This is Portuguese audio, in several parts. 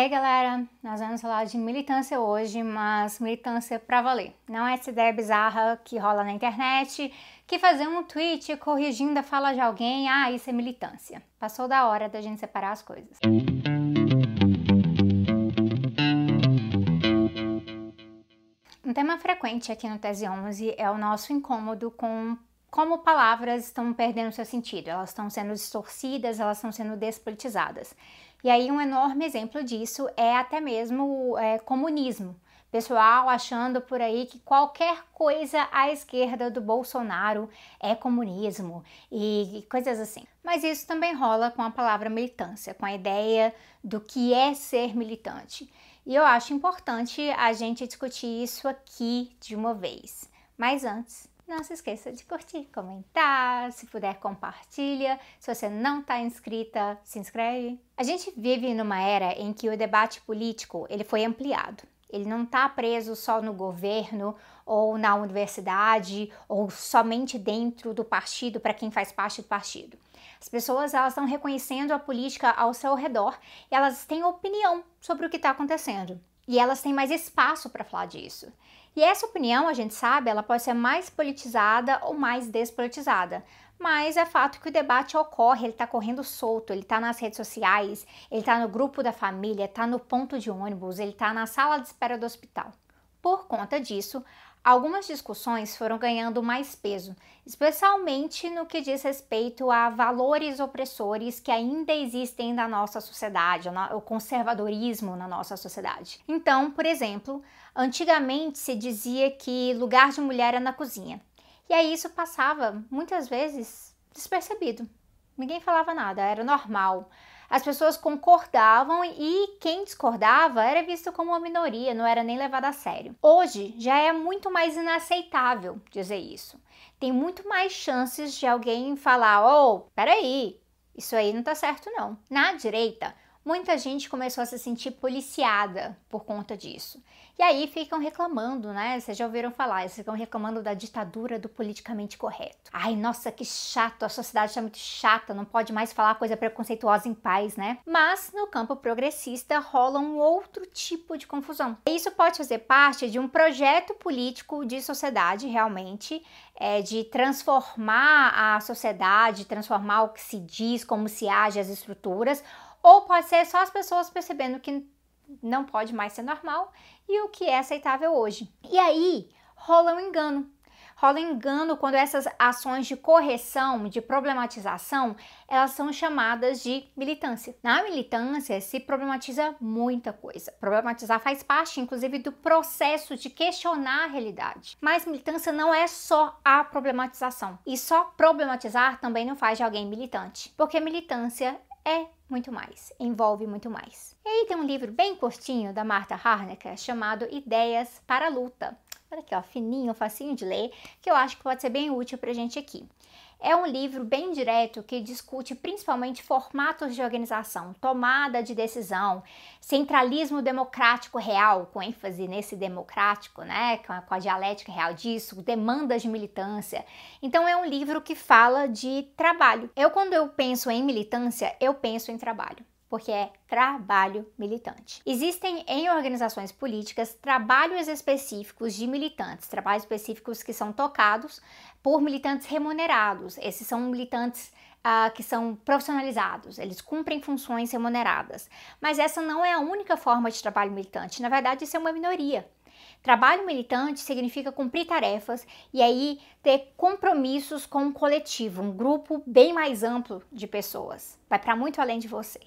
Aí, galera, nós vamos falar de militância hoje, mas militância pra valer. Não é essa ideia bizarra que rola na internet, que fazer um tweet corrigindo a fala de alguém, ah, isso é militância. Passou da hora da gente separar as coisas. Um tema frequente aqui no Tese 11 é o nosso incômodo com como palavras estão perdendo seu sentido, elas estão sendo distorcidas, elas estão sendo despolitizadas. E aí um enorme exemplo disso é até mesmo é, comunismo. Pessoal achando por aí que qualquer coisa à esquerda do Bolsonaro é comunismo e coisas assim. Mas isso também rola com a palavra militância, com a ideia do que é ser militante. E eu acho importante a gente discutir isso aqui de uma vez. Mas antes, não se esqueça de curtir, comentar, se puder compartilha. Se você não está inscrita, se inscreve. A gente vive numa era em que o debate político ele foi ampliado. Ele não está preso só no governo ou na universidade ou somente dentro do partido para quem faz parte do partido. As pessoas elas estão reconhecendo a política ao seu redor e elas têm opinião sobre o que está acontecendo e elas têm mais espaço para falar disso. E essa opinião, a gente sabe, ela pode ser mais politizada ou mais despolitizada. Mas é fato que o debate ocorre, ele está correndo solto, ele está nas redes sociais, ele está no grupo da família, está no ponto de ônibus, ele está na sala de espera do hospital. Por conta disso, algumas discussões foram ganhando mais peso, especialmente no que diz respeito a valores opressores que ainda existem na nossa sociedade, o conservadorismo na nossa sociedade. Então, por exemplo, antigamente se dizia que lugar de mulher é na cozinha. E aí isso passava muitas vezes despercebido. Ninguém falava nada, era normal as pessoas concordavam e quem discordava era visto como uma minoria, não era nem levado a sério. Hoje já é muito mais inaceitável dizer isso. Tem muito mais chances de alguém falar: "Oh, peraí, isso aí não tá certo não". Na direita, muita gente começou a se sentir policiada por conta disso. E aí ficam reclamando, né? Vocês já ouviram falar, eles ficam reclamando da ditadura do politicamente correto. Ai, nossa, que chato, a sociedade está muito chata, não pode mais falar coisa preconceituosa em paz, né? Mas no campo progressista rola um outro tipo de confusão. Isso pode fazer parte de um projeto político de sociedade, realmente, é, de transformar a sociedade, transformar o que se diz, como se age, as estruturas, ou pode ser só as pessoas percebendo que não pode mais ser normal e o que é aceitável hoje. E aí rola um engano. Rola um engano quando essas ações de correção, de problematização, elas são chamadas de militância. Na militância se problematiza muita coisa. Problematizar faz parte, inclusive, do processo de questionar a realidade. Mas militância não é só a problematização. E só problematizar também não faz de alguém militante. Porque militância é muito mais, envolve muito mais. E aí tem um livro bem curtinho da Martha Harnecker chamado Ideias para a Luta. Olha aqui, ó, fininho, facinho de ler, que eu acho que pode ser bem útil pra gente aqui. É um livro bem direto que discute principalmente formatos de organização, tomada de decisão, centralismo democrático real, com ênfase nesse democrático, né, com a, com a dialética real disso, demandas de militância. Então é um livro que fala de trabalho. Eu quando eu penso em militância, eu penso em trabalho porque é trabalho militante. Existem em organizações políticas trabalhos específicos de militantes, trabalhos específicos que são tocados por militantes remunerados. Esses são militantes uh, que são profissionalizados, eles cumprem funções remuneradas. Mas essa não é a única forma de trabalho militante, na verdade, isso é uma minoria. Trabalho militante significa cumprir tarefas e aí ter compromissos com um coletivo, um grupo bem mais amplo de pessoas. Vai para muito além de você.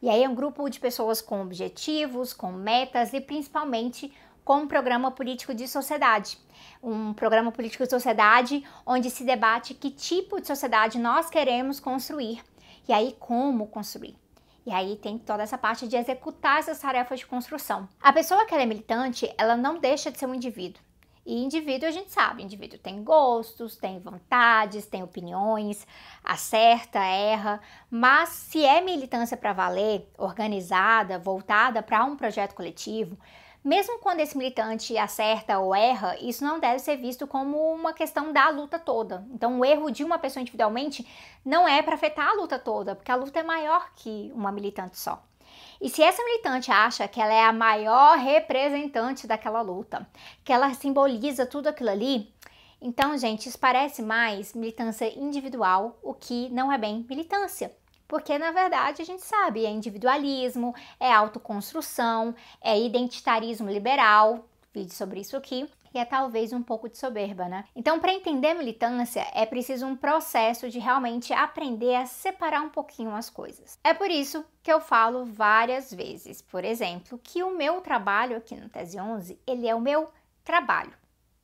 E aí é um grupo de pessoas com objetivos, com metas e principalmente com um programa político de sociedade. Um programa político de sociedade onde se debate que tipo de sociedade nós queremos construir e aí como construir. E aí tem toda essa parte de executar essas tarefas de construção. A pessoa que é militante, ela não deixa de ser um indivíduo. E indivíduo a gente sabe, indivíduo tem gostos, tem vontades, tem opiniões, acerta, erra, mas se é militância para valer, organizada, voltada para um projeto coletivo, mesmo quando esse militante acerta ou erra, isso não deve ser visto como uma questão da luta toda. Então, o erro de uma pessoa individualmente não é para afetar a luta toda, porque a luta é maior que uma militante só. E se essa militante acha que ela é a maior representante daquela luta, que ela simboliza tudo aquilo ali, então, gente, isso parece mais militância individual, o que não é bem militância. Porque, na verdade, a gente sabe, é individualismo, é autoconstrução, é identitarismo liberal, vídeo sobre isso aqui, e é talvez um pouco de soberba, né? Então, para entender militância, é preciso um processo de realmente aprender a separar um pouquinho as coisas. É por isso que eu falo várias vezes, por exemplo, que o meu trabalho aqui no Tese 11, ele é o meu trabalho.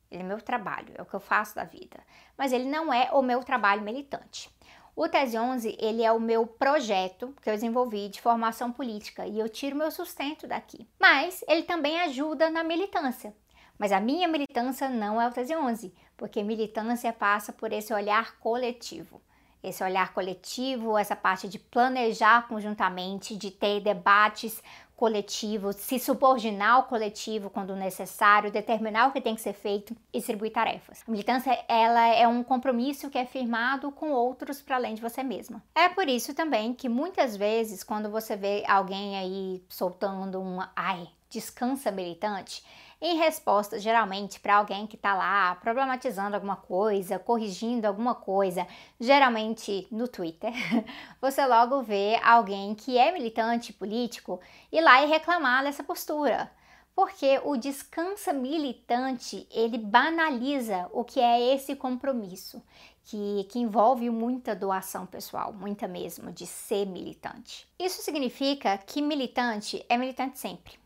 Ele é meu trabalho, é o que eu faço da vida. Mas ele não é o meu trabalho militante. O Tese 11, ele é o meu projeto que eu desenvolvi de formação política e eu tiro meu sustento daqui. Mas ele também ajuda na militância. Mas a minha militância não é o Tese 11, porque militância passa por esse olhar coletivo esse olhar coletivo, essa parte de planejar conjuntamente, de ter debates coletivos, se subordinar ao coletivo quando necessário, determinar o que tem que ser feito e distribuir tarefas. A militância ela é um compromisso que é firmado com outros para além de você mesma. É por isso também que muitas vezes quando você vê alguém aí soltando um ai, descansa militante, em resposta geralmente para alguém que está lá problematizando alguma coisa, corrigindo alguma coisa, geralmente no Twitter, você logo vê alguém que é militante político ir lá e reclamar dessa postura. Porque o descansa militante, ele banaliza o que é esse compromisso, que, que envolve muita doação pessoal, muita mesmo, de ser militante. Isso significa que militante é militante sempre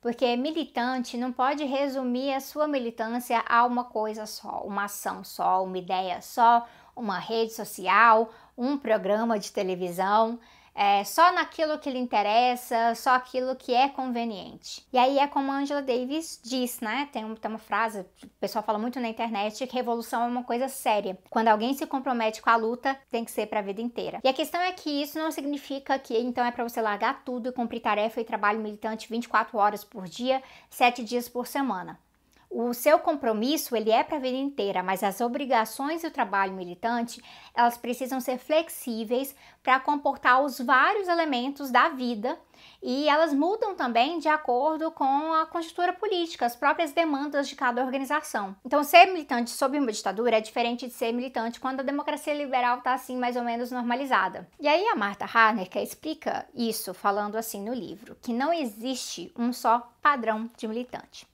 porque militante não pode resumir a sua militância a uma coisa só, uma ação só, uma ideia só, uma rede social, um programa de televisão é, só naquilo que lhe interessa, só aquilo que é conveniente. E aí é como a Angela Davis diz, né? Tem, tem uma frase, o pessoal fala muito na internet, que revolução é uma coisa séria. Quando alguém se compromete com a luta, tem que ser para a vida inteira. E a questão é que isso não significa que então é para você largar tudo e cumprir tarefa e trabalho militante 24 horas por dia, 7 dias por semana. O seu compromisso ele é para a vida inteira, mas as obrigações e o trabalho militante elas precisam ser flexíveis para comportar os vários elementos da vida e elas mudam também de acordo com a conjuntura política, as próprias demandas de cada organização. Então, ser militante sob uma ditadura é diferente de ser militante quando a democracia liberal está assim mais ou menos normalizada. E aí a Martha Harnecker explica isso falando assim no livro, que não existe um só padrão de militante.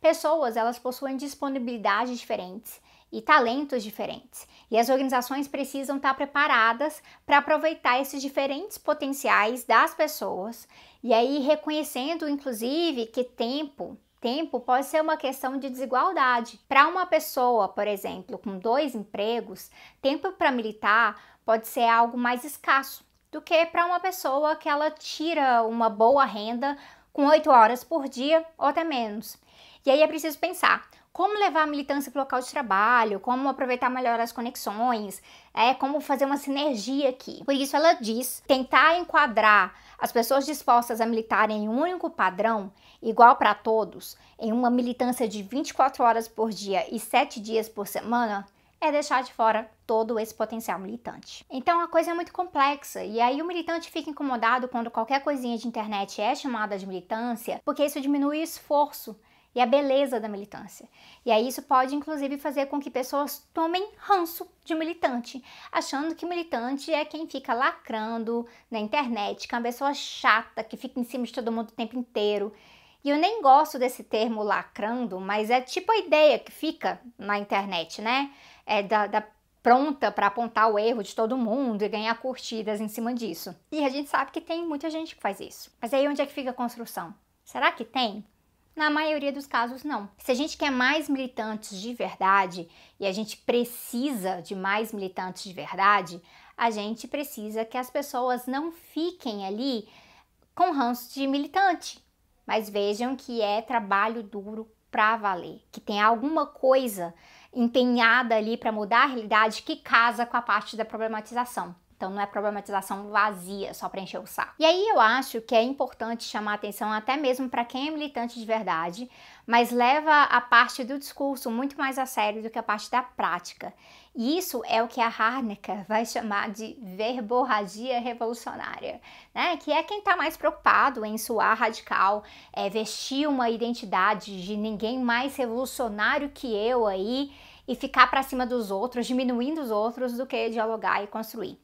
Pessoas, elas possuem disponibilidades diferentes e talentos diferentes. E as organizações precisam estar preparadas para aproveitar esses diferentes potenciais das pessoas e aí reconhecendo inclusive que tempo Tempo pode ser uma questão de desigualdade. Para uma pessoa, por exemplo, com dois empregos, tempo para militar pode ser algo mais escasso do que para uma pessoa que ela tira uma boa renda com oito horas por dia ou até menos. E aí é preciso pensar como levar a militância para o local de trabalho, como aproveitar melhor as conexões, é como fazer uma sinergia aqui. Por isso ela diz tentar enquadrar as pessoas dispostas a militar em um único padrão, igual para todos, em uma militância de 24 horas por dia e 7 dias por semana, é deixar de fora todo esse potencial militante. Então a coisa é muito complexa e aí o militante fica incomodado quando qualquer coisinha de internet é chamada de militância, porque isso diminui o esforço e a beleza da militância. E aí isso pode inclusive fazer com que pessoas tomem ranço de militante, achando que militante é quem fica lacrando na internet, que é uma pessoa chata, que fica em cima de todo mundo o tempo inteiro. E eu nem gosto desse termo lacrando, mas é tipo a ideia que fica na internet, né? É da, da pronta para apontar o erro de todo mundo e ganhar curtidas em cima disso. E a gente sabe que tem muita gente que faz isso. Mas aí onde é que fica a construção? Será que tem? Na maioria dos casos, não. Se a gente quer mais militantes de verdade e a gente precisa de mais militantes de verdade, a gente precisa que as pessoas não fiquem ali com ranço de militante, mas vejam que é trabalho duro para valer, que tem alguma coisa empenhada ali para mudar a realidade que casa com a parte da problematização. Então não é problematização vazia só para encher o saco. E aí eu acho que é importante chamar atenção até mesmo para quem é militante de verdade, mas leva a parte do discurso muito mais a sério do que a parte da prática. E isso é o que a Harnecker vai chamar de verborragia revolucionária, né? Que é quem está mais preocupado em suar radical, é, vestir uma identidade de ninguém mais revolucionário que eu aí e ficar para cima dos outros, diminuindo os outros, do que dialogar e construir.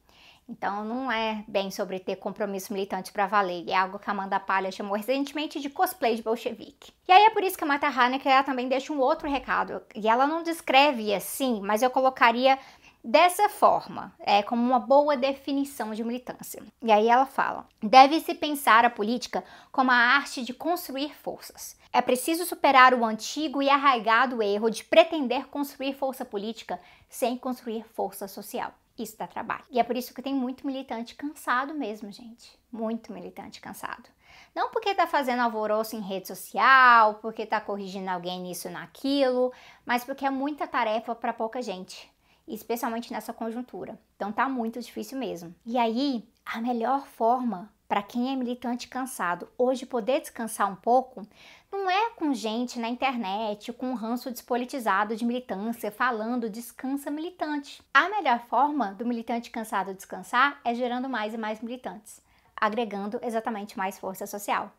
Então não é bem sobre ter compromisso militante para valer, é algo que a Amanda Palha chamou recentemente de cosplay de bolchevique. E aí é por isso que a Marta Hanecker ela também deixa um outro recado, e ela não descreve assim, mas eu colocaria dessa forma, é como uma boa definição de militância. E aí ela fala: deve-se pensar a política como a arte de construir forças. É preciso superar o antigo e arraigado erro de pretender construir força política sem construir força social. Isso dá trabalho. E é por isso que tem muito militante cansado mesmo, gente. Muito militante cansado. Não porque tá fazendo alvoroço em rede social, porque tá corrigindo alguém nisso naquilo, mas porque é muita tarefa para pouca gente, especialmente nessa conjuntura. Então tá muito difícil mesmo. E aí, a melhor forma para quem é militante cansado hoje poder descansar um pouco não é com gente na internet, com um ranço despolitizado de militância falando descansa militante. A melhor forma do militante cansado descansar é gerando mais e mais militantes, agregando exatamente mais força social.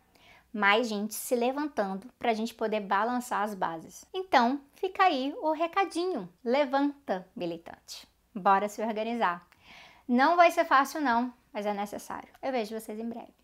Mais gente se levantando para a gente poder balançar as bases. Então, fica aí o recadinho: levanta, militante. Bora se organizar. Não vai ser fácil, não, mas é necessário. Eu vejo vocês em breve.